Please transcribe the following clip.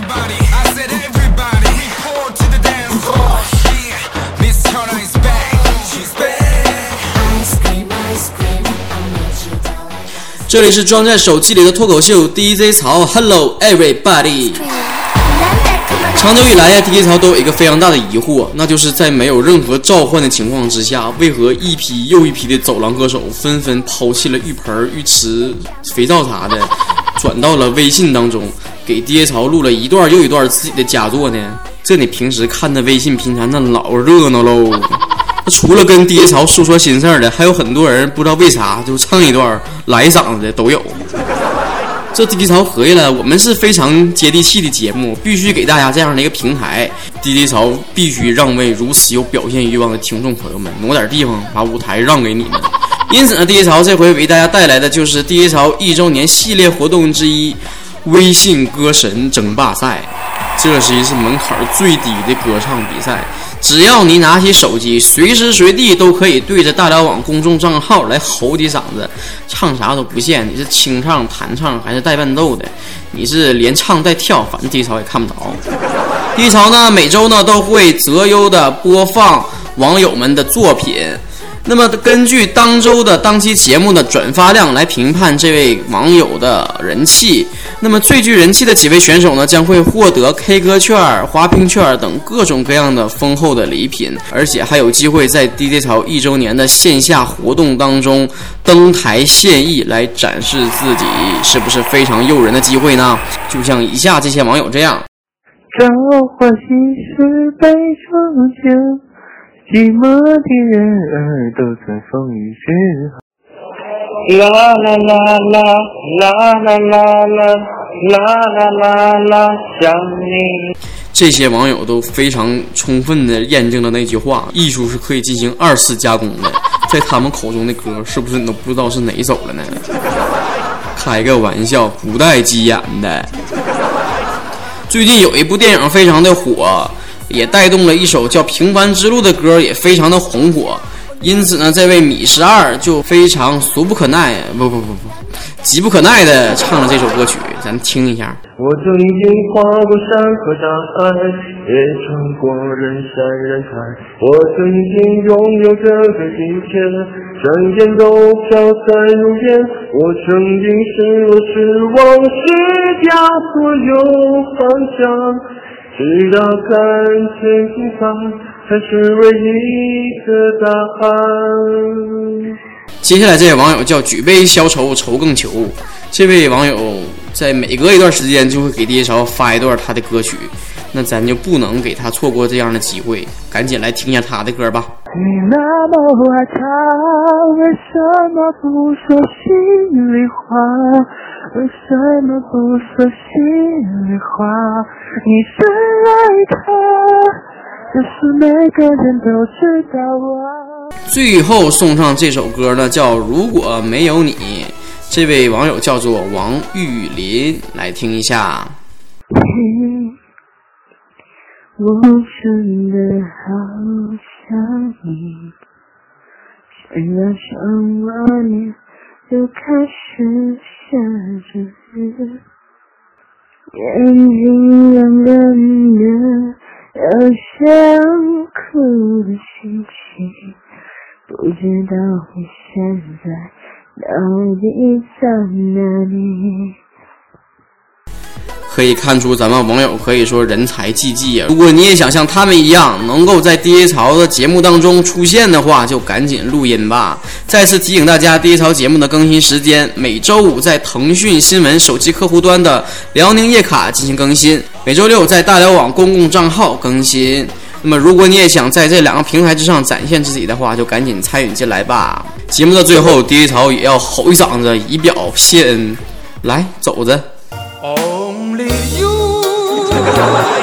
everybody, I said everybody, we pour to the dance floor. Yeah, Miss Turner is back, she's back. 这里是装在手机里的脱口秀 DJ 曹，Hello everybody。长久以来呀，DJ 曹都有一个非常大的疑惑，那就是在没有任何召唤的情况之下，为何一批又一批的走廊歌手纷纷抛弃了浴盆、浴池、肥皂啥的，转到了微信当中？给爹潮录了一段又一段自己的佳作呢？这你平时看的微信平台那老热闹喽。除了跟爹潮诉说心事儿的，还有很多人不知道为啥就唱一段来一嗓子的都有。这爹潮合计了，我们是非常接地气的节目，必须给大家这样的一个平台。爹潮必须让位如此有表现欲望的听众朋友们，挪点地方，把舞台让给你们。因此呢，爹潮这回为大家带来的就是爹潮一周年系列活动之一——微信歌神争霸赛。这是一次门槛最低的歌唱比赛。只要你拿起手机，随时随地都可以对着大辽网公众账号来吼几嗓子，唱啥都不限。你是清唱、弹唱还是带伴奏的？你是连唱带跳，反正低潮也看不着。低潮呢，每周呢都会择优的播放网友们的作品。那么根据当周的当期节目的转发量来评判这位网友的人气。那么最具人气的几位选手呢，将会获得 K 歌券、滑冰券等各种各样的丰厚的礼品，而且还有机会在 DJ 潮一周年的线下活动当中登台献艺，来展示自己，是不是非常诱人的机会呢？就像以下这些网友这样。朝花夕拾杯中酒。寂寞的人儿都在风雨之后。啦啦啦啦啦啦啦啦啦啦啦想你。这些网友都非常充分的验证了那句话：艺术是可以进行二次加工的。在他们口中的歌，是不是你都不知道是哪首了呢？开个玩笑，不带急眼的。最近有一部电影非常的火。也带动了一首叫《平凡之路》的歌，也非常的红火。因此呢，这位米十二就非常俗不可耐，不不不不，急不可耐的唱了这首歌曲，咱听一下。我曾经跨过山和大海，也穿过人山人海。我曾经拥有这个今天，转眼都飘散如烟。我曾经失落失望失掉所有方向。直到看见平凡才是唯一的答案。接下来这位网友叫举杯消愁愁更愁，这位网友在每隔一段时间就会给爹潮发一段他的歌曲，那咱就不能给他错过这样的机会，赶紧来听一下他的歌吧。你那么爱他，为什么不说心里话？为什么不说心里话？你深爱他，可是每个人都知道啊。最后送上这首歌呢，叫《如果没有你》。这位网友叫做王玉林，来听一下。我真的好想你，想要上万年就开始。下着雨，眼睛亮亮的，有想哭的心情，不知道你现在到底在哪里。可以看出，咱们网友可以说人才济济啊！如果你也想像他们一样，能够在第一潮的节目当中出现的话，就赶紧录音吧。再次提醒大家第一潮节目的更新时间，每周五在腾讯新闻手机客户端的辽宁夜卡进行更新，每周六在大辽网公共账号更新。那么，如果你也想在这两个平台之上展现自己的话，就赶紧参与进来吧。节目的最后第一潮也要吼一嗓子，以表谢恩。来，走着。Thank you.